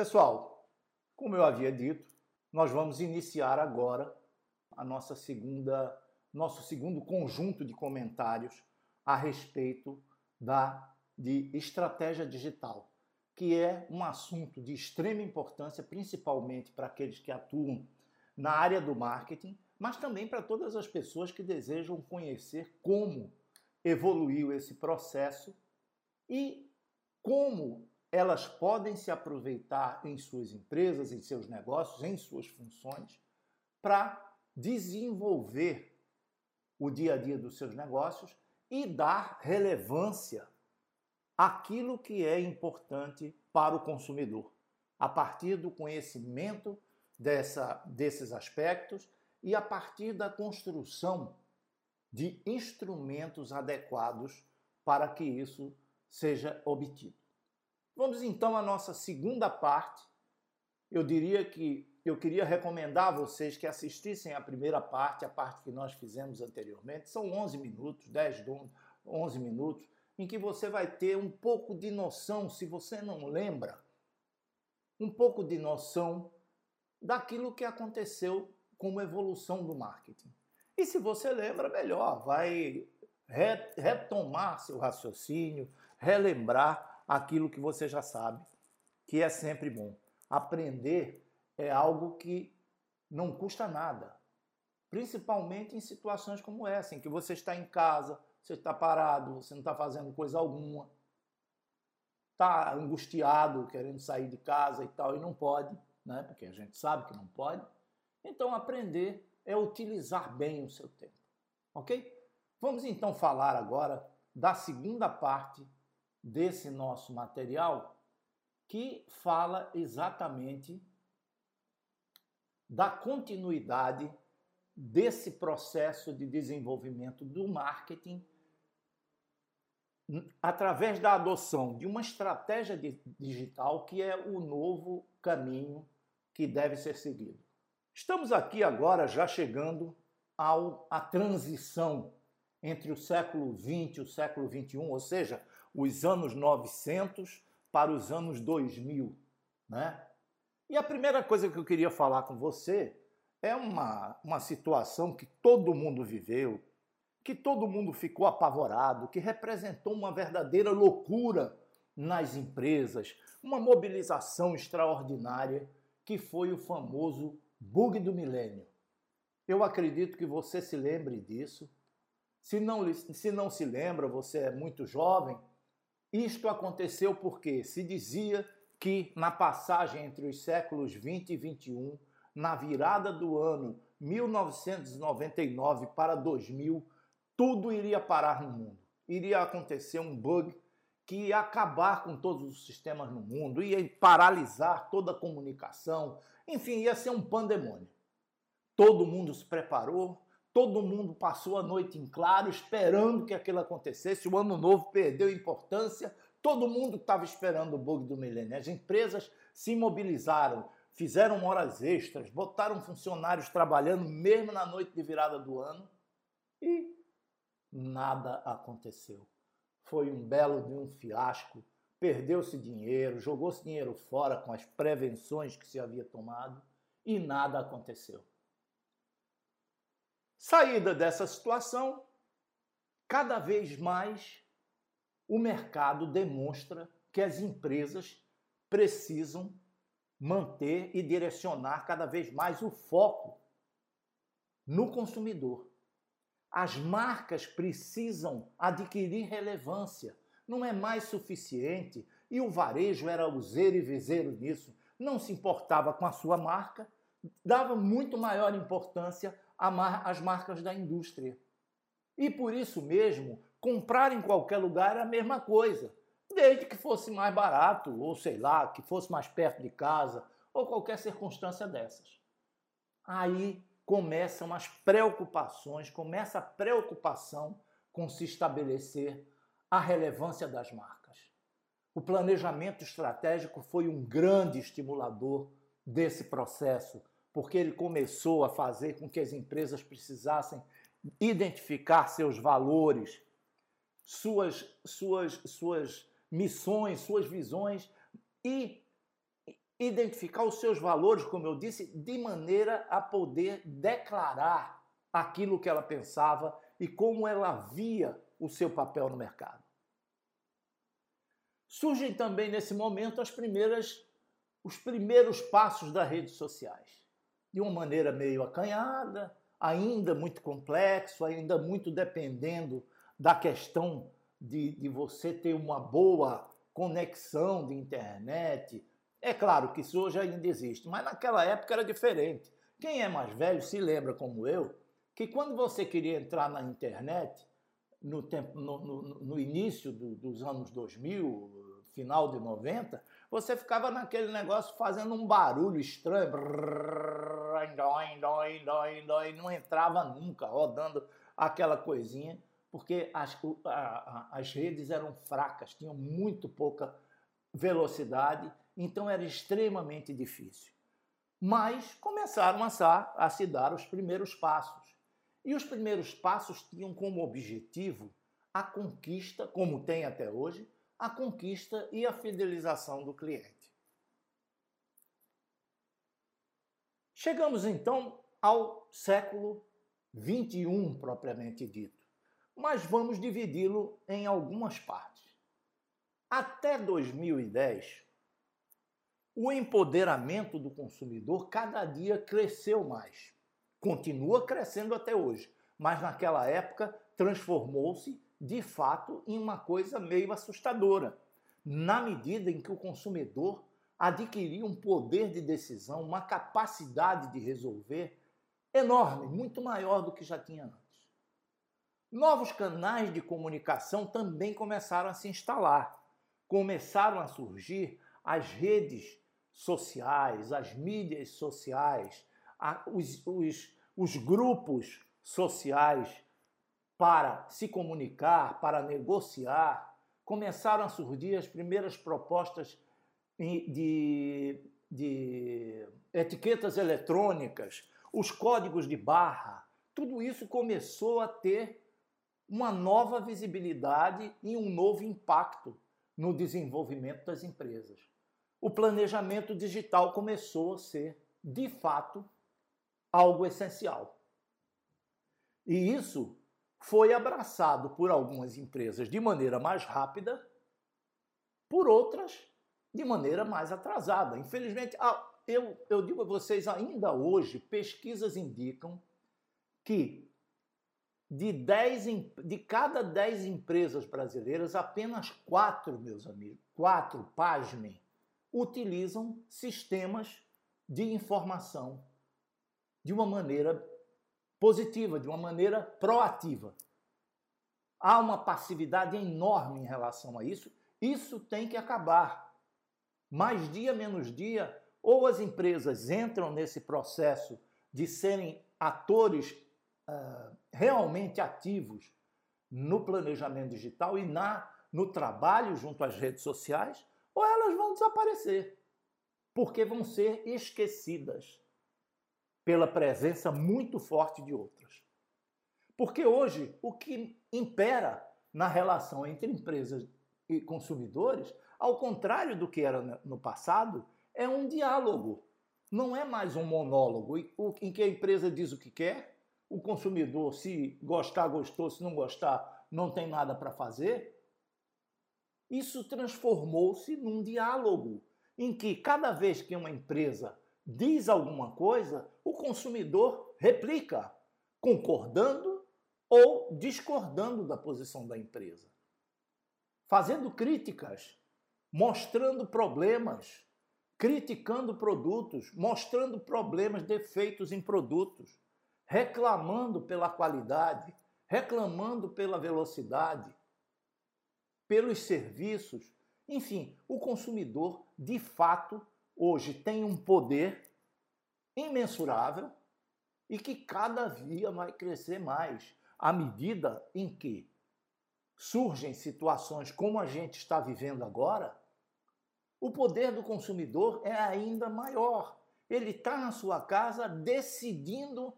Pessoal, como eu havia dito, nós vamos iniciar agora a nossa segunda, nosso segundo conjunto de comentários a respeito da de estratégia digital, que é um assunto de extrema importância, principalmente para aqueles que atuam na área do marketing, mas também para todas as pessoas que desejam conhecer como evoluiu esse processo e como elas podem se aproveitar em suas empresas, em seus negócios, em suas funções, para desenvolver o dia a dia dos seus negócios e dar relevância àquilo que é importante para o consumidor, a partir do conhecimento dessa, desses aspectos e a partir da construção de instrumentos adequados para que isso seja obtido. Vamos então à nossa segunda parte. Eu diria que eu queria recomendar a vocês que assistissem à primeira parte, a parte que nós fizemos anteriormente. São 11 minutos, 10, 11 minutos, em que você vai ter um pouco de noção, se você não lembra, um pouco de noção daquilo que aconteceu como evolução do marketing. E se você lembra, melhor, vai retomar seu raciocínio, relembrar aquilo que você já sabe, que é sempre bom. Aprender é algo que não custa nada, principalmente em situações como essa, em que você está em casa, você está parado, você não está fazendo coisa alguma, está angustiado, querendo sair de casa e tal, e não pode, né? porque a gente sabe que não pode. Então, aprender é utilizar bem o seu tempo. Ok? Vamos então falar agora da segunda parte desse nosso material, que fala exatamente da continuidade desse processo de desenvolvimento do marketing através da adoção de uma estratégia digital que é o novo caminho que deve ser seguido. Estamos aqui agora já chegando ao, à transição entre o século XX e o século XXI, ou seja, os anos 900 para os anos 2000. Né? E a primeira coisa que eu queria falar com você é uma, uma situação que todo mundo viveu, que todo mundo ficou apavorado, que representou uma verdadeira loucura nas empresas, uma mobilização extraordinária, que foi o famoso bug do milênio. Eu acredito que você se lembre disso. Se não, se não se lembra, você é muito jovem. Isto aconteceu porque se dizia que na passagem entre os séculos 20 e 21, na virada do ano 1999 para 2000, tudo iria parar no mundo. Iria acontecer um bug que ia acabar com todos os sistemas no mundo, ia paralisar toda a comunicação, enfim, ia ser um pandemônio. Todo mundo se preparou, todo mundo passou a noite em claro, esperando que aquilo acontecesse. O ano novo perdeu importância, todo mundo estava esperando o bug do milênio. As empresas se mobilizaram, fizeram horas extras, botaram funcionários trabalhando mesmo na noite de virada do ano e nada aconteceu foi um belo de um fiasco, perdeu-se dinheiro, jogou-se dinheiro fora com as prevenções que se havia tomado e nada aconteceu. Saída dessa situação, cada vez mais o mercado demonstra que as empresas precisam manter e direcionar cada vez mais o foco no consumidor. As marcas precisam adquirir relevância. Não é mais suficiente. E o varejo era useiro e viseiro nisso. Não se importava com a sua marca, dava muito maior importância às marcas da indústria. E por isso mesmo, comprar em qualquer lugar era a mesma coisa, desde que fosse mais barato, ou sei lá, que fosse mais perto de casa, ou qualquer circunstância dessas. Aí começam as preocupações, começa a preocupação com se estabelecer a relevância das marcas. O planejamento estratégico foi um grande estimulador desse processo, porque ele começou a fazer com que as empresas precisassem identificar seus valores, suas, suas, suas missões, suas visões e identificar os seus valores, como eu disse, de maneira a poder declarar aquilo que ela pensava e como ela via o seu papel no mercado. Surgem também nesse momento as primeiras os primeiros passos das redes sociais, de uma maneira meio acanhada, ainda muito complexo, ainda muito dependendo da questão de, de você ter uma boa conexão de internet, é claro que isso hoje ainda existe, mas naquela época era diferente. Quem é mais velho se lembra, como eu, que quando você queria entrar na internet, no, tempo, no, no, no início do, dos anos 2000, final de 90, você ficava naquele negócio fazendo um barulho estranho, não entrava nunca, rodando aquela coisinha, porque as, as redes eram fracas, tinham muito pouca velocidade então era extremamente difícil. Mas começaram a, a se dar os primeiros passos. E os primeiros passos tinham como objetivo a conquista, como tem até hoje, a conquista e a fidelização do cliente. Chegamos então ao século 21 propriamente dito, mas vamos dividi-lo em algumas partes. Até 2010, o empoderamento do consumidor cada dia cresceu mais. Continua crescendo até hoje, mas naquela época transformou-se de fato em uma coisa meio assustadora, na medida em que o consumidor adquiria um poder de decisão, uma capacidade de resolver enorme, muito maior do que já tinha antes. Novos canais de comunicação também começaram a se instalar. Começaram a surgir as redes sociais, as mídias sociais, os, os, os grupos sociais para se comunicar, para negociar, começaram a surgir as primeiras propostas de, de etiquetas eletrônicas, os códigos de barra, tudo isso começou a ter uma nova visibilidade e um novo impacto no desenvolvimento das empresas o planejamento digital começou a ser, de fato, algo essencial. E isso foi abraçado por algumas empresas de maneira mais rápida, por outras de maneira mais atrasada. Infelizmente, ah, eu, eu digo a vocês, ainda hoje, pesquisas indicam que de, 10, de cada 10 empresas brasileiras, apenas quatro, meus amigos, quatro, pasmem, utilizam sistemas de informação de uma maneira positiva, de uma maneira proativa. Há uma passividade enorme em relação a isso. Isso tem que acabar. Mais dia menos dia, ou as empresas entram nesse processo de serem atores uh, realmente ativos no planejamento digital e na no trabalho junto às redes sociais, ou elas vão desaparecer, porque vão ser esquecidas pela presença muito forte de outras. Porque hoje o que impera na relação entre empresas e consumidores, ao contrário do que era no passado, é um diálogo. Não é mais um monólogo em que a empresa diz o que quer, o consumidor, se gostar, gostou, se não gostar, não tem nada para fazer, isso transformou-se num diálogo em que cada vez que uma empresa diz alguma coisa, o consumidor replica, concordando ou discordando da posição da empresa, fazendo críticas, mostrando problemas, criticando produtos, mostrando problemas, defeitos em produtos, reclamando pela qualidade, reclamando pela velocidade, pelos serviços. Enfim, o consumidor, de fato, hoje tem um poder imensurável e que cada dia vai crescer mais à medida em que surgem situações como a gente está vivendo agora. O poder do consumidor é ainda maior. Ele está na sua casa decidindo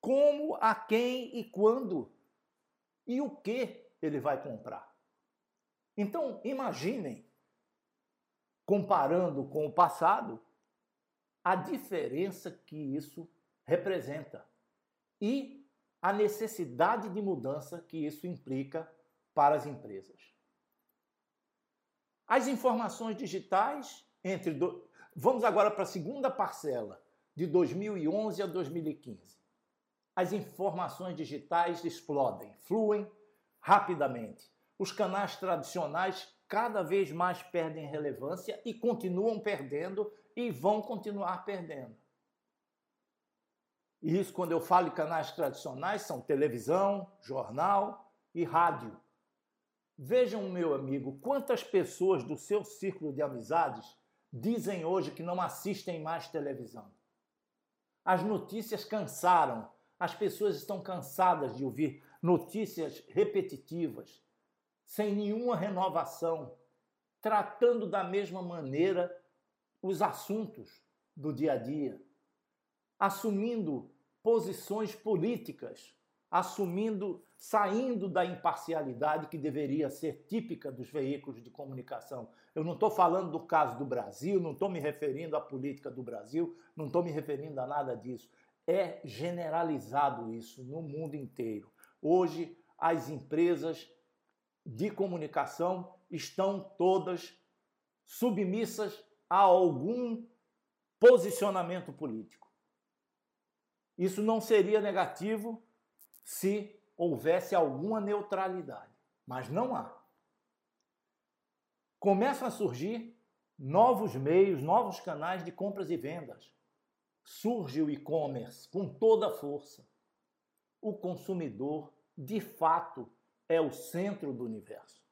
como, a quem e quando e o que ele vai comprar. Então, imaginem comparando com o passado, a diferença que isso representa e a necessidade de mudança que isso implica para as empresas. As informações digitais entre do... vamos agora para a segunda parcela de 2011 a 2015. As informações digitais explodem, fluem rapidamente. Os canais tradicionais cada vez mais perdem relevância e continuam perdendo e vão continuar perdendo. E isso, quando eu falo em canais tradicionais, são televisão, jornal e rádio. Vejam, meu amigo, quantas pessoas do seu círculo de amizades dizem hoje que não assistem mais televisão. As notícias cansaram, as pessoas estão cansadas de ouvir notícias repetitivas, sem nenhuma renovação, tratando da mesma maneira os assuntos do dia a dia, assumindo posições políticas, assumindo, saindo da imparcialidade que deveria ser típica dos veículos de comunicação. Eu não estou falando do caso do Brasil, não estou me referindo à política do Brasil, não estou me referindo a nada disso. É generalizado isso no mundo inteiro. Hoje, as empresas de comunicação estão todas submissas a algum posicionamento político. Isso não seria negativo se houvesse alguma neutralidade, mas não há. Começam a surgir novos meios, novos canais de compras e vendas. Surge o e-commerce com toda a força. O consumidor, de fato, é o centro do universo.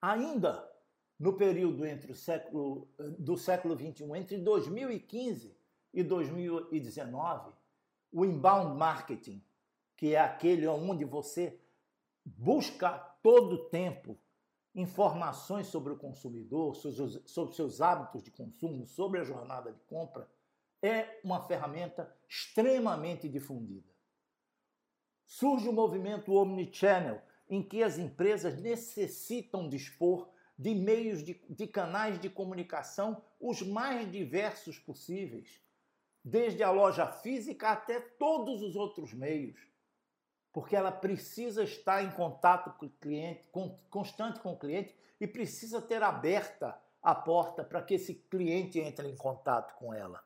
Ainda no período entre o século, do século XXI, entre 2015 e 2019, o inbound marketing, que é aquele onde você busca todo o tempo informações sobre o consumidor, sobre seus hábitos de consumo, sobre a jornada de compra, é uma ferramenta extremamente difundida. Surge o movimento omnichannel, em que as empresas necessitam dispor de meios de, de canais de comunicação os mais diversos possíveis, desde a loja física até todos os outros meios, porque ela precisa estar em contato com o cliente, constante com o cliente e precisa ter aberta a porta para que esse cliente entre em contato com ela.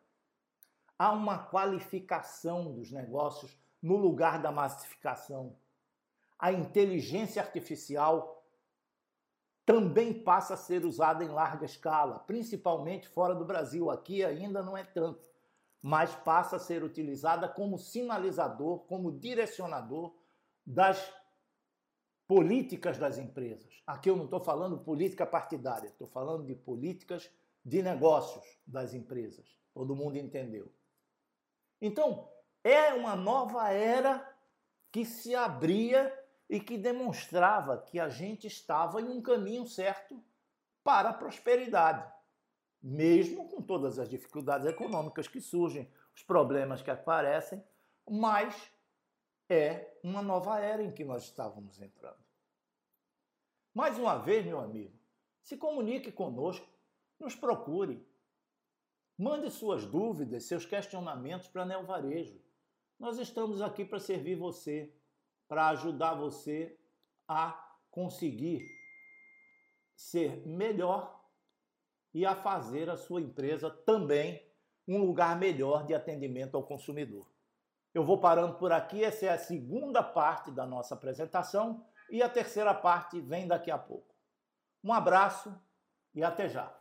Há uma qualificação dos negócios no lugar da massificação a inteligência artificial também passa a ser usada em larga escala, principalmente fora do Brasil. Aqui ainda não é tanto, mas passa a ser utilizada como sinalizador, como direcionador das políticas das empresas. Aqui eu não estou falando política partidária, estou falando de políticas de negócios das empresas. Todo mundo entendeu. Então, é uma nova era que se abria e que demonstrava que a gente estava em um caminho certo para a prosperidade, mesmo com todas as dificuldades econômicas que surgem, os problemas que aparecem, mas é uma nova era em que nós estávamos entrando. Mais uma vez, meu amigo, se comunique conosco, nos procure. Mande suas dúvidas, seus questionamentos para Neo Varejo. Nós estamos aqui para servir você para ajudar você a conseguir ser melhor e a fazer a sua empresa também um lugar melhor de atendimento ao consumidor. Eu vou parando por aqui, essa é a segunda parte da nossa apresentação e a terceira parte vem daqui a pouco. Um abraço e até já.